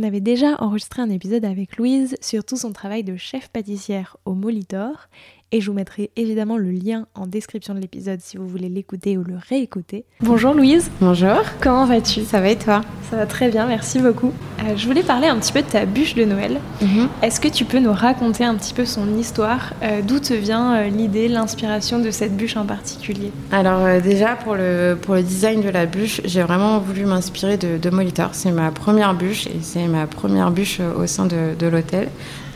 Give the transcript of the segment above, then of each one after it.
On avait déjà enregistré un épisode avec Louise sur tout son travail de chef pâtissière au Molitor et je vous mettrai évidemment le lien en description de l'épisode si vous voulez l'écouter ou le réécouter. Bonjour Louise. Bonjour. Comment vas-tu? Ça va et toi? Ça va très bien, merci beaucoup. Euh, je voulais parler un petit peu de ta bûche de Noël. Mhm. Est-ce que tu peux nous raconter un petit peu son histoire? Euh, D'où te vient euh, l'idée, l'inspiration de cette bûche en particulier? Alors euh, déjà pour le, pour le design de la bûche, j'ai vraiment voulu m'inspirer de, de Molitor. C'est ma première bûche et c'est ma première bûche au sein de, de l'hôtel,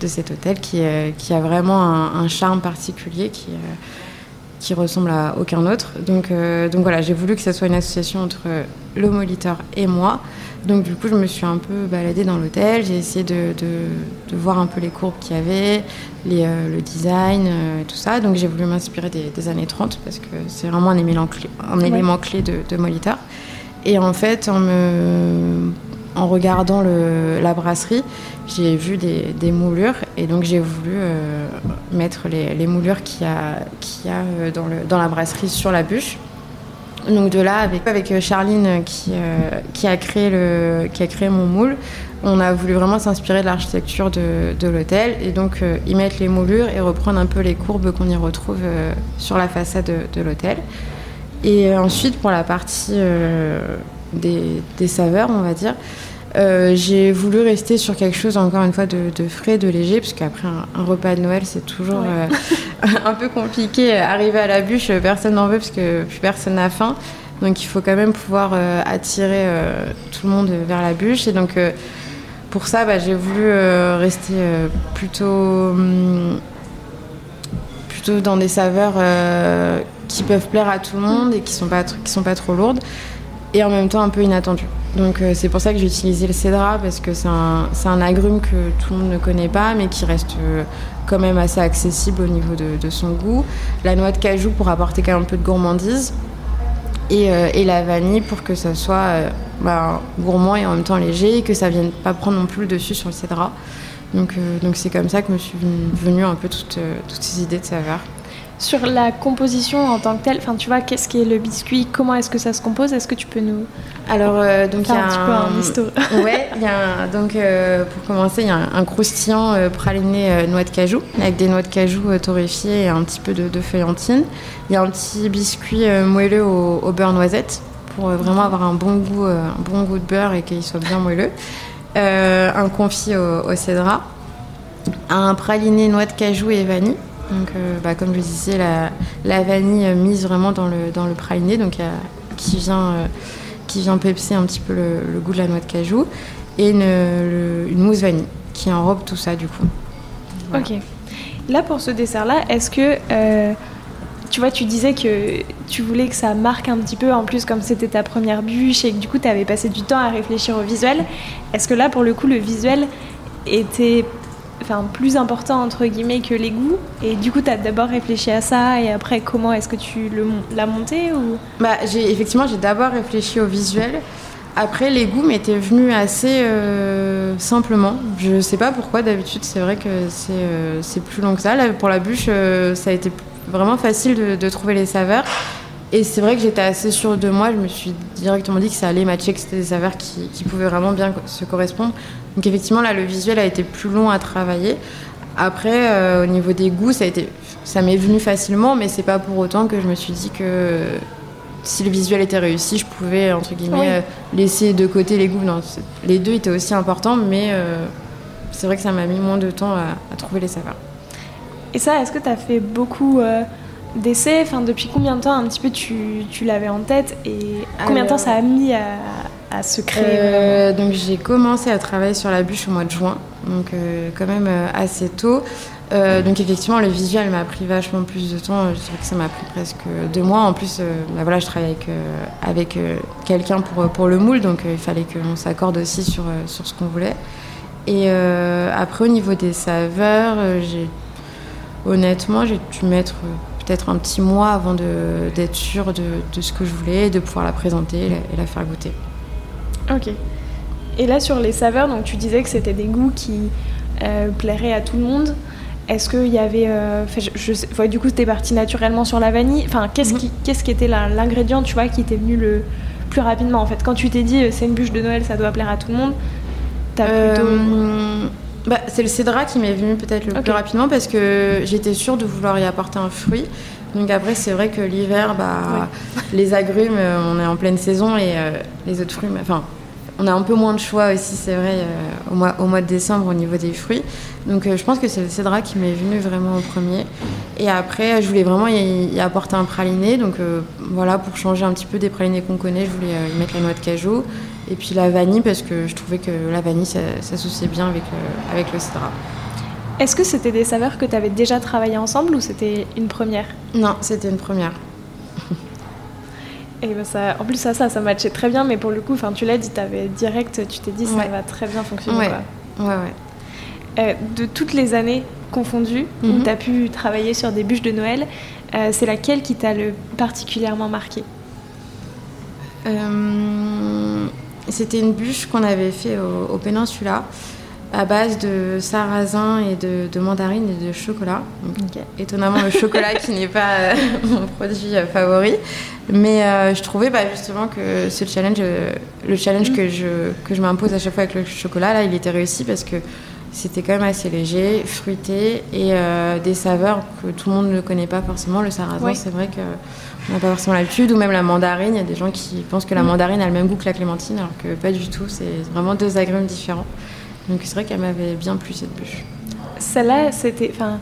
de cet hôtel qui, qui a vraiment un, un charme particulier qui, euh, qui ressemble à aucun autre. Donc, euh, donc voilà, j'ai voulu que ça soit une association entre le Molitor et moi. Donc du coup, je me suis un peu baladée dans l'hôtel, j'ai essayé de, de- de voir un peu les courbes qu'il y avait, les, euh, le design euh, tout ça. Donc j'ai voulu m'inspirer des, des années 30 parce que c'est vraiment un élément clé, un Ouais. élément clé de, de Molitor. Et en fait, en, me, en regardant la brasserie, j'ai vu des, des moulures et donc j'ai voulu euh, mettre les, les moulures qu'il y a, a euh, dans, le, dans la brasserie sur la bûche. Donc de là, avec, avec euh, Charline qui, qui, a créé le, qui a créé mon moule, on a voulu vraiment s'inspirer de l'architecture de, de l'hôtel et donc y mettre les moulures et reprendre un peu les courbes qu'on y retrouve sur la façade de, l'hôtel. Et ensuite, pour la partie des, des saveurs, on va dire, euh, j'ai voulu rester sur quelque chose, encore une fois, de, de frais, de léger, parce qu'après un, un repas de Noël, c'est toujours Ouais. euh, un peu compliqué. Arriver à la bûche, personne n'en veut, parce que plus personne n'a faim. Donc il faut quand même pouvoir euh, attirer euh, tout le monde vers la bûche. Et donc euh, pour ça, bah, j'ai voulu euh, rester euh, plutôt, hum, plutôt dans des saveurs euh, qui peuvent plaire à tout le monde et qui sont pas, tr- qui sont pas trop lourdes et en même temps un peu inattendues. Donc euh, c'est pour ça que j'ai utilisé le cédra parce que c'est un, agrume que tout le monde ne connaît pas mais qui reste euh, quand même assez accessible au niveau de, son goût. La noix de cajou pour apporter quand même un peu de gourmandise et, euh, la vanille pour que ça soit bah, gourmand et en même temps léger et que ça vienne pas prendre non plus le dessus sur le cédra. Donc c'est comme ça que me suis venue un peu toutes, toutes ces idées de saveurs. Sur la composition en tant que telle, enfin tu vois, qu'est-ce qu'est le biscuit Comment est-ce que ça se compose Est-ce que tu peux nous Alors euh, donc il y a un petit peu un Ouais, il y a un- donc euh, pour commencer, il y a un, un croustillant euh, praliné noix de cajou avec des noix de cajou torréfiées et un petit peu de, de feuillantine. Il y a un petit biscuit moelleux au, au beurre noisette pour vraiment avoir un bon goût, un bon goût de beurre et qu'il soit bien moelleux. Un confit au, au cédra, un praliné noix de cajou et vanille. Donc, euh, bah, comme je disais, la, vanille euh, mise vraiment dans le, praliné, donc a- qui vient euh, qui vient pepser un petit peu le, goût de la noix de cajou, et une, mousse vanille qui enrobe tout ça du coup. Ok. Là, pour ce dessert-là, est-ce que. euh, tu vois, tu disais que tu voulais que ça marque un petit peu, en plus, comme c'était ta première bûche et que du coup, tu avais passé du temps à réfléchir au visuel. Est-ce que là, pour le coup, le visuel était enfin, plus important, entre guillemets, que les goûts Et du coup, tu as d'abord réfléchi à ça et après, comment est-ce que tu l'as monté ou... Bah, effectivement j'ai d'abord réfléchi au visuel. Après, les goûts m'étaient venus assez euh, simplement. Je sais pas pourquoi. D'habitude, c'est vrai que c'est euh, plus long que ça. Pour la bûche, euh, ça a été vraiment facile de trouver les saveurs. Et c'est vrai que j'étais assez sûre de moi. Je me suis directement dit que ça allait matcher, que c'était des saveurs qui, qui pouvaient vraiment bien se correspondre. Donc effectivement, là, le visuel a été plus long à travailler. Après, euh, au niveau des goûts, ça a été, ça m'est venu facilement, mais c'est pas pour autant que je me suis dit que si le visuel était réussi, je pouvais entre guillemets Oui. euh, laisser de côté les goûts. Non, les deux étaient aussi importants, mais euh, c'est vrai que ça m'a mis moins de temps à, à trouver les saveurs. Et ça, est-ce que tu as fait beaucoup d'essais Enfin, depuis combien de temps un petit peu tu, tu l'avais en tête et combien de temps ça a mis à, à se créer Donc j'ai commencé à travailler sur la bûche au mois de juin, donc quand même assez tôt. Euh, donc effectivement, le visuel m'a pris vachement plus de temps. Je dirais que ça m'a pris presque deux mois. En plus, euh, bah voilà, je travaille avec, euh, avec quelqu'un pour, pour le moule, donc il fallait qu'on s'accorde aussi sur, sur ce qu'on voulait. Et après, au niveau des saveurs, j'ai honnêtement, j'ai dû mettre peut-être un petit mois avant d'être sûre de, de, ce que je voulais, de pouvoir la présenter et la, et la faire goûter. Ok. Et là, sur les saveurs, donc tu disais que c'était des goûts qui plairaient à tout le monde. Est-ce qu'il y avait. Euh, je, du coup, tu es parti naturellement sur la vanille. Enfin, qu'est-ce, qui, mhm. qu'est-ce qui était l'ingrédient, tu vois, qui t'est venu le plus rapidement en fait? Quand tu t'es dit c'est une bûche de Noël, ça doit plaire à tout le monde, t'as plutôt. Euh, bah, c'est le cédra qui m'est venu peut-être le plus rapidement parce que j'étais sûre de vouloir y apporter un fruit. Donc après, c'est vrai que l'hiver, bah, les agrumes, euh, on est en pleine saison et les autres fruits, enfin, on a un peu moins de choix aussi, c'est vrai, au, mois, au mois de décembre au niveau des fruits. Donc euh, je pense que c'est le cédra qui m'est venu vraiment en premier. Et après, je voulais vraiment y, apporter un praliné. Donc euh, voilà, pour changer un petit peu des pralinés qu'on connaît, je voulais euh, y mettre la noix de cajou. Et puis la vanille, parce que je trouvais que la vanille, s'associait bien avec, avec le cédra. Est-ce que c'était des saveurs que tu avais déjà travaillé ensemble ou c'était une première? Non, c'était une première. Et ben ça, en plus, ça, ça, ça matchait très bien, mais pour le coup, tu l'as dit, tu avais direct, tu t'es dit, ça va très bien fonctionner. Ouais, ouais, ouais. Euh, de toutes les années confondues où mhm. tu as pu travailler sur des bûches de Noël, euh, c'est laquelle qui t'a le particulièrement marqué? Euh, C'était une bûche qu'on avait fait au, Péninsula à base de sarrasin et de, de mandarine et de chocolat. Étonnamment, le chocolat qui n'est pas mon produit favori. Mais je trouvais bah, justement que ce challenge, le challenge mhm. que je, que je m'impose à chaque fois avec le chocolat, là, il était réussi parce que c'était quand même assez léger, fruité et euh, des saveurs que tout le monde ne connaît pas forcément. Le sarrasin, c'est vrai qu'on n'a pas forcément l'habitude, ou même la mandarine. Il y a des gens qui pensent que la mm. mandarine a le même goût que la clémentine, alors que pas du tout. C'est vraiment deux agrumes différents. Donc c'est vrai qu'elle m'avait bien plu cette bûche. Celle-là, c'était, enfin,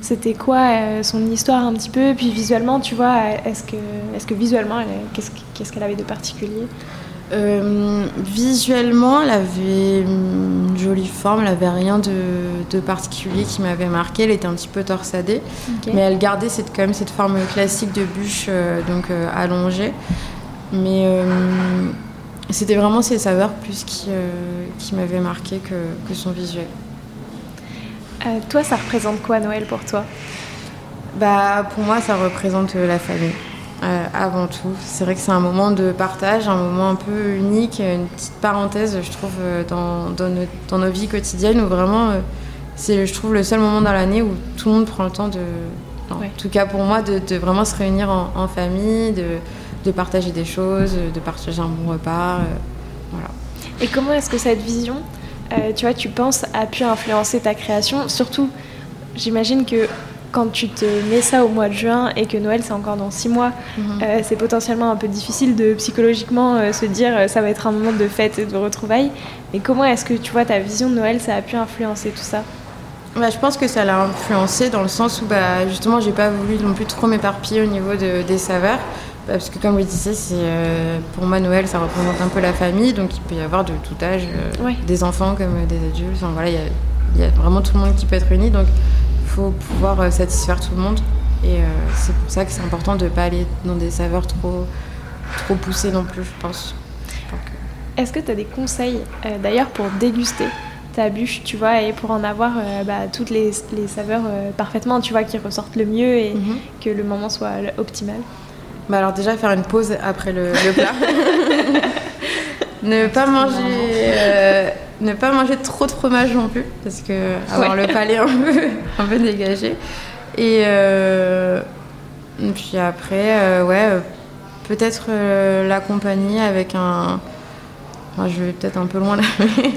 c'était quoi euh, son histoire un petit peu, et puis visuellement, tu vois, est-ce que, est-ce que visuellement, qu'est-ce qu'elle avait de particulier? Euh, visuellement, elle avait une jolie forme, elle avait rien de, particulier qui m'avait marqué. Elle était un petit peu torsadée, mais elle gardait cette, quand même cette forme classique de bûche, euh, donc euh, allongée. Mais c'était vraiment ses saveurs plus qui, qui m'avaient marqué que, que, son visuel. toi, ça représente quoi Noël pour toi? Bah, Pour moi, ça représente la famille. Euh, avant tout. C'est vrai que c'est un moment de partage, un moment un peu unique, une petite parenthèse, je trouve, euh, dans, dans, nos, vies quotidiennes où vraiment, euh, c'est, je trouve, le seul moment dans l'année où tout le monde prend le temps de, en tout cas pour moi, de, vraiment se réunir en, famille, de, de, partager des choses, de partager un bon repas. voilà. Et comment est-ce que cette vision, tu vois, tu penses, a pu influencer ta création? Surtout, j'imagine que quand tu te mets ça au mois de juin et que Noël c'est encore dans six mois, mhm. euh, c'est potentiellement un peu difficile de psychologiquement euh, se dire euh, ça va être un moment de fête et de retrouvailles. Mais comment est-ce que tu vois ta vision de Noël, ça a pu influencer tout ça? Bah, je pense que ça l'a influencé dans le sens où bah, justement j'ai pas voulu non plus trop m'éparpiller au niveau des saveurs. Bah, parce que comme je disais, c'est, pour moi Noël ça représente un peu la famille, donc il peut y avoir de tout âge, des enfants comme des adultes. Enfin, voilà, il y, y, a vraiment tout le monde qui peut être réuni. Donc faut pouvoir euh, satisfaire tout le monde. Et euh, c'est pour ça que c'est important de ne pas aller dans des saveurs trop, trop poussées non plus, je pense. Est-ce que tu as des conseils euh, d'ailleurs pour déguster ta bûche, tu vois, et pour en avoir bah, toutes les, les saveurs parfaitement, tu vois, qui ressortent le mieux et mhm. que le moment soit optimal? Bah alors déjà faire une pause après le, le plat. ne pas manger ne pas manger trop de fromage non plus, parce que avoir le palais un peu, un peu dégagé. Et, euh, puis après, euh, ouais, euh, peut-être l'accompagner avec un. je vais peut-être un peu loin là, mais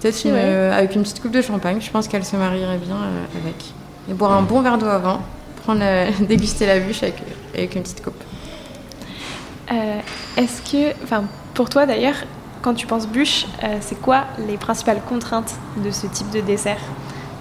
peut-être avec une petite coupe de champagne. Je pense qu'elle se marierait bien avec. Et boire un bon verre d'eau avant, prendre déguster la bûche avec, avec une petite coupe. Est-ce que, enfin, pour toi d'ailleurs, quand tu penses bûche, euh, c'est quoi les principales contraintes de ce type de dessert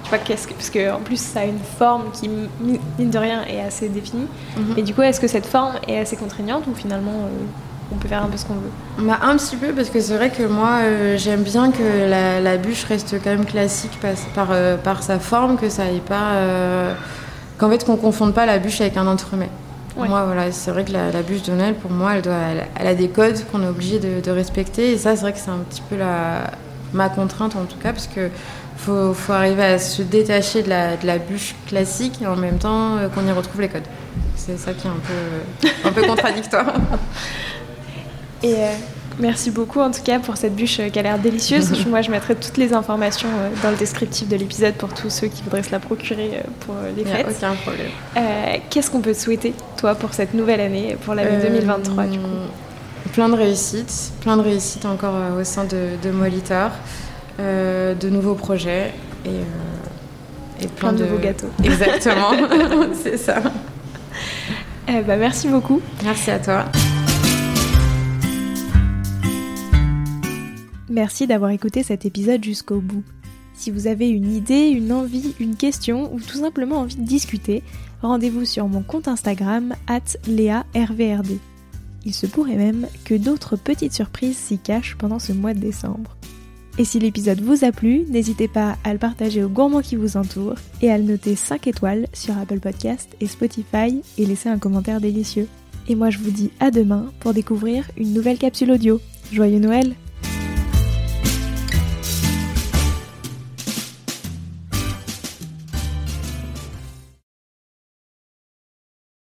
Tu vois, qu'est-ce que, parce qu'en plus, ça a une forme qui, mine de rien, est assez définie. Mhm. Et du coup, est-ce que cette forme est assez contraignante ou finalement euh, on peut faire un peu ce qu'on veut? Bah, un petit peu, parce que c'est vrai que moi, euh, j'aime bien que la, la bûche reste quand même classique par, par, euh, par sa forme, que ça aille pas. qu'en fait, qu'on confonde pas la bûche avec un entremets. Ouais. Moi, voilà, c'est vrai que la, la bûche de Noël, pour moi, elle, doit, elle, elle a des codes qu'on est obligé de, de respecter. Et ça, c'est vrai que c'est un petit peu la, ma contrainte, en tout cas, parce que faut, faut arriver à se détacher de la, de la bûche classique et en même temps euh, qu'on y retrouve les codes. C'est ça qui est un peu, un peu contradictoire. Et euh, merci beaucoup en tout cas pour cette bûche euh, qui a l'air délicieuse. Moi, je mettrai toutes les informations euh, dans le descriptif de l'épisode pour tous ceux qui voudraient se la procurer euh, pour les Il n'y a fêtes. aucun problème. Euh, Qu'est-ce qu'on peut te souhaiter, toi, pour cette nouvelle année, pour l'année Euh, 2023 du coup? Plein de réussites, plein de réussites encore au sein de, de Molitor, euh, de nouveaux projets et, et plein, Plein de nouveaux gâteaux. Exactement, c'est ça. Bah, Merci beaucoup. Merci à toi. Merci d'avoir écouté cet épisode jusqu'au bout. Si vous avez une idée, une envie, une question ou tout simplement envie de discuter, rendez-vous sur mon compte Instagram @léarvrd. Il se pourrait même que d'autres petites surprises s'y cachent pendant ce mois de décembre. Et si l'épisode vous a plu, n'hésitez pas à le partager aux gourmands qui vous entourent et à le noter 5 étoiles sur Apple Podcast et Spotify et laisser un commentaire délicieux. Et moi je vous dis à demain pour découvrir une nouvelle capsule audio. Joyeux Noël